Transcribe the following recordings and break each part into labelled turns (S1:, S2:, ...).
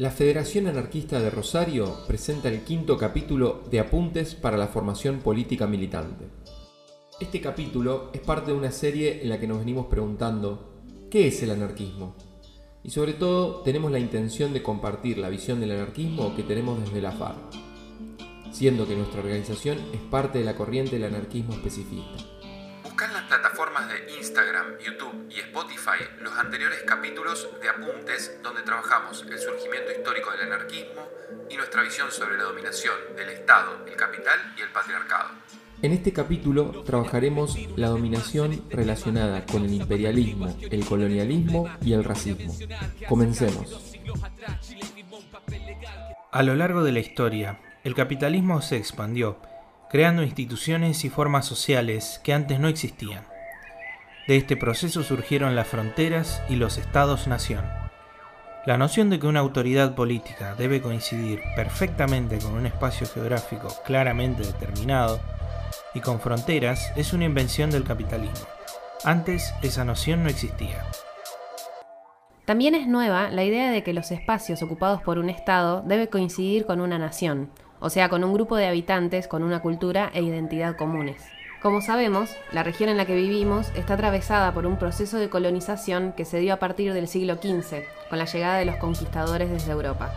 S1: La Federación Anarquista de Rosario presenta el quinto capítulo de Apuntes para la Formación Política Militante. Este capítulo es parte de una serie en la que nos venimos preguntando ¿qué es el anarquismo? Y sobre todo tenemos la intención de compartir la visión del anarquismo que tenemos desde la FARC, siendo que nuestra organización es parte de la corriente del anarquismo especifista. YouTube y Spotify los anteriores capítulos de Apuntes donde trabajamos el surgimiento histórico del anarquismo y nuestra visión sobre la dominación del Estado, el capital y el patriarcado. En este capítulo trabajaremos la dominación relacionada con el imperialismo, el colonialismo y el racismo. Comencemos.
S2: A lo largo de la historia, el capitalismo se expandió creando instituciones y formas sociales que antes no existían. De este proceso surgieron las fronteras y los estados-nación. La noción de que una autoridad política debe coincidir perfectamente con un espacio geográfico claramente determinado y con fronteras es una invención del capitalismo. Antes esa noción no existía.
S3: También es nueva la idea de que los espacios ocupados por un Estado debe coincidir con una nación, o sea, con un grupo de habitantes con una cultura e identidad comunes. Como sabemos, la región en la que vivimos está atravesada por un proceso de colonización que se dio a partir del siglo XV, con la llegada de los conquistadores desde Europa.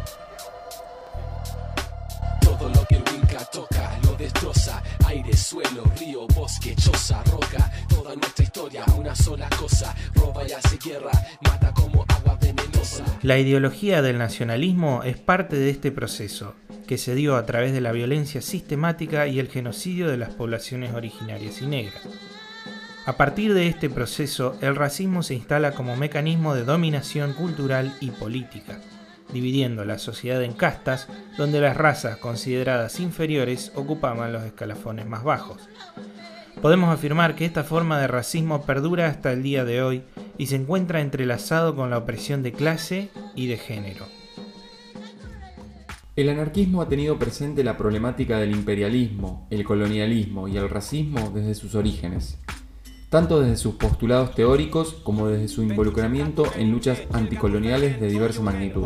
S3: Todo lo que el toca lo destroza, aire, suelo, río, bosque, choza, roca, toda nuestra historia, una sola cosa, roba y hace guerra, mata como agua venenosa. La ideología del nacionalismo es parte de este proceso que se dio a través de la violencia sistemática y el genocidio de las poblaciones originarias y negras. A partir de este proceso, el racismo se instala como mecanismo de dominación cultural y política, dividiendo la sociedad en castas, donde las razas consideradas inferiores ocupaban los escalafones más bajos. Podemos afirmar que esta forma de racismo perdura hasta el día de hoy y se encuentra entrelazado con la opresión de clase y de género.
S1: El anarquismo ha tenido presente la problemática del imperialismo, el colonialismo y el racismo desde sus orígenes, tanto desde sus postulados teóricos como desde su involucramiento en luchas anticoloniales de diversa magnitud.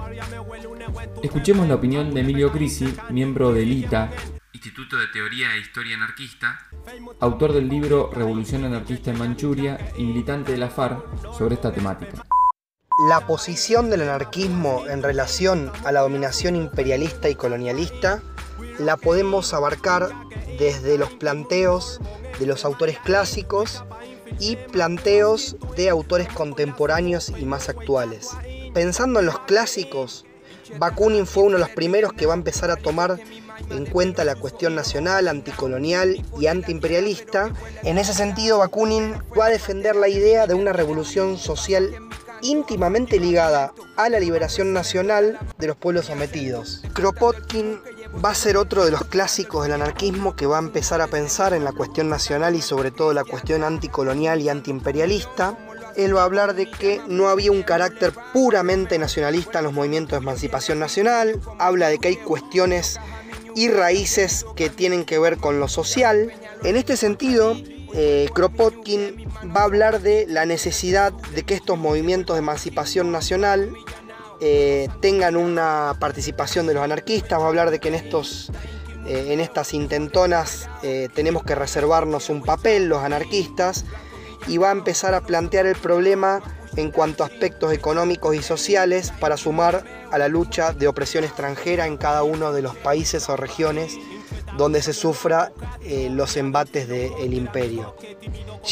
S1: Escuchemos la opinión de Emilio Crisi, miembro del ITA, Instituto de Teoría e Historia Anarquista, autor del libro Revolución Anarquista en Manchuria y militante de la FARC sobre esta temática
S4: la posición del anarquismo en relación a la dominación imperialista y colonialista la podemos abarcar desde los planteos de los autores clásicos y planteos de autores contemporáneos y más actuales. Pensando en los clásicos, Bakunin fue uno de los primeros que va a empezar a tomar en cuenta la cuestión nacional, anticolonial y antiimperialista. En ese sentido, Bakunin va a defender la idea de una revolución social íntimamente ligada a la liberación nacional de los pueblos sometidos. Kropotkin va a ser otro de los clásicos del anarquismo que va a empezar a pensar en la cuestión nacional y sobre todo la cuestión anticolonial y antiimperialista. Él va a hablar de que no había un carácter puramente nacionalista en los movimientos de emancipación nacional, habla de que hay cuestiones y raíces que tienen que ver con lo social. En este sentido, eh, Kropotkin va a hablar de la necesidad de que estos movimientos de emancipación nacional eh, tengan una participación de los anarquistas, va a hablar de que en, estos, eh, en estas intentonas tenemos que reservarnos un papel los anarquistas y va a empezar a plantear el problema en cuanto a aspectos económicos y sociales para sumar a la lucha de opresión extranjera en cada uno de los países o regiones donde se sufra eh, los embates del imperio.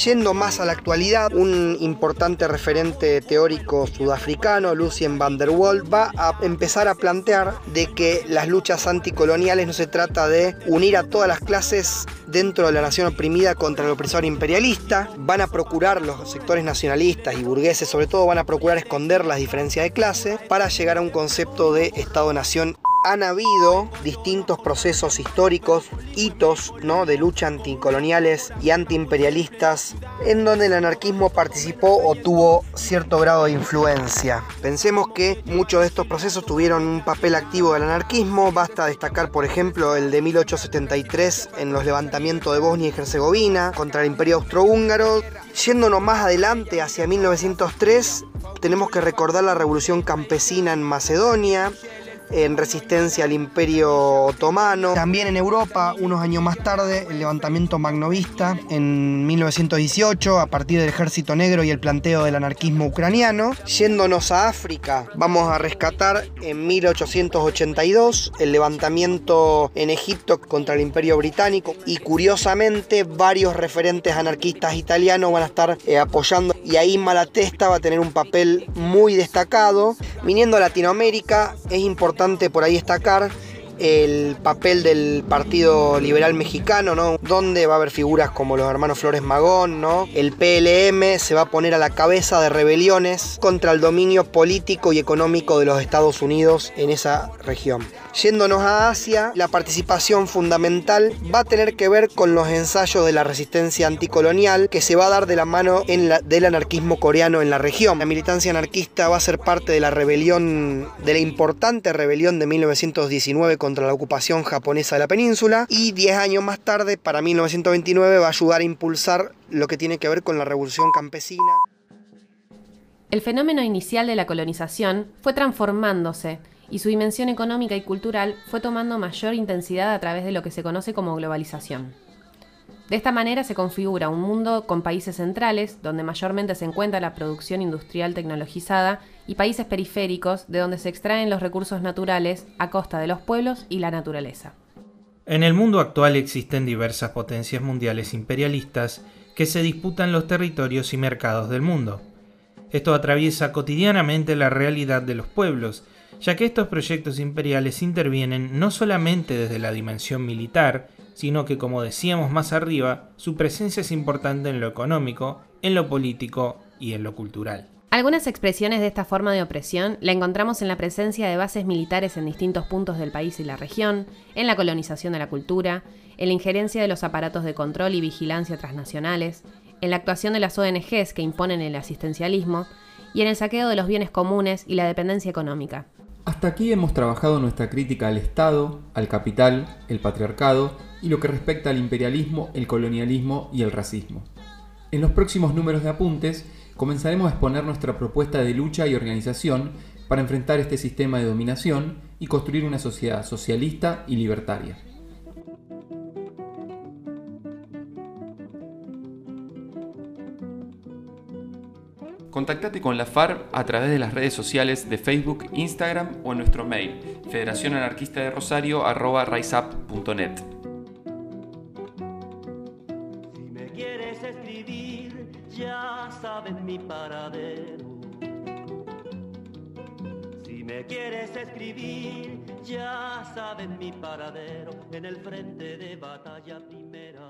S4: Yendo más a la actualidad, un importante referente teórico sudafricano, Lucien van der Waal, va a empezar a plantear de que las luchas anticoloniales no se trata de unir a todas las clases dentro de la nación oprimida contra el opresor imperialista, van a procurar los sectores nacionalistas y burgueses sobre todo van a procurar esconder las diferencias de clase para llegar a un concepto de Estado-nación han habido distintos procesos históricos, hitos ¿no? de lucha anticoloniales y antiimperialistas en donde el anarquismo participó o tuvo cierto grado de influencia. Pensemos que muchos de estos procesos tuvieron un papel activo del anarquismo, basta destacar por ejemplo el de 1873 en los levantamientos de Bosnia y Herzegovina contra el imperio austrohúngaro. Yéndonos más adelante hacia 1903 tenemos que recordar la revolución campesina en Macedonia, en resistencia al imperio otomano. También en Europa, unos años más tarde, el levantamiento magnovista en 1918 a partir del ejército negro y el planteo del anarquismo ucraniano. Yéndonos a África, vamos a rescatar en 1882 el levantamiento en Egipto contra el imperio británico y curiosamente varios referentes anarquistas italianos van a estar eh, apoyando y ahí Malatesta va a tener un papel muy destacado. Viniendo a Latinoamérica es importante por ahí destacar el papel del Partido Liberal Mexicano, ¿no? Donde va a haber figuras como los hermanos Flores Magón, ¿no? El PLM se va a poner a la cabeza de rebeliones contra el dominio político y económico de los Estados Unidos en esa región. Yéndonos a Asia, la participación fundamental va a tener que ver con los ensayos de la resistencia anticolonial que se va a dar de la mano del anarquismo coreano en la región. La militancia anarquista va a ser parte de la rebelión, de la importante rebelión de 1919 contra la ocupación japonesa de la península y 10 años más tarde, para 1929, va a ayudar a impulsar lo que tiene que ver con la revolución campesina.
S5: El fenómeno inicial de la colonización fue transformándose y su dimensión económica y cultural fue tomando mayor intensidad a través de lo que se conoce como globalización. De esta manera se configura un mundo con países centrales, donde mayormente se encuentra la producción industrial tecnologizada, y países periféricos, de donde se extraen los recursos naturales a costa de los pueblos y la naturaleza.
S2: En el mundo actual existen diversas potencias mundiales imperialistas que se disputan los territorios y mercados del mundo. Esto atraviesa cotidianamente la realidad de los pueblos, ya que estos proyectos imperiales intervienen no solamente desde la dimensión militar, sino que, como decíamos más arriba, su presencia es importante en lo económico, en lo político y en lo cultural.
S5: Algunas expresiones de esta forma de opresión la encontramos en la presencia de bases militares en distintos puntos del país y la región, en la colonización de la cultura, en la injerencia de los aparatos de control y vigilancia transnacionales, en la actuación de las ONGs que imponen el asistencialismo y en el saqueo de los bienes comunes y la dependencia económica.
S1: Hasta aquí hemos trabajado nuestra crítica al Estado, al capital, el patriarcado y lo que respecta al imperialismo, el colonialismo y el racismo. En los próximos números de apuntes comenzaremos a exponer nuestra propuesta de lucha y organización para enfrentar este sistema de dominación y construir una sociedad socialista y libertaria. Contactate con la FARC a través de las redes sociales de Facebook, Instagram o en nuestro mail Federación Anarquista de Rosario
S6: Si me quieres escribir, ya sabes mi paradero. Si me quieres escribir, ya sabes mi paradero en el frente de batalla primera.